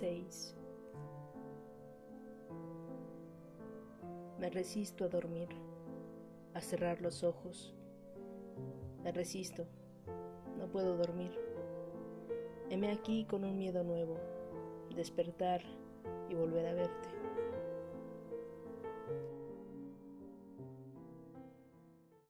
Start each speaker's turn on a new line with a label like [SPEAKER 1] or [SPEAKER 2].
[SPEAKER 1] 6. Me resisto a dormir, a cerrar los ojos. Me resisto, no puedo dormir. Heme aquí con un miedo nuevo, despertar y volver a ver.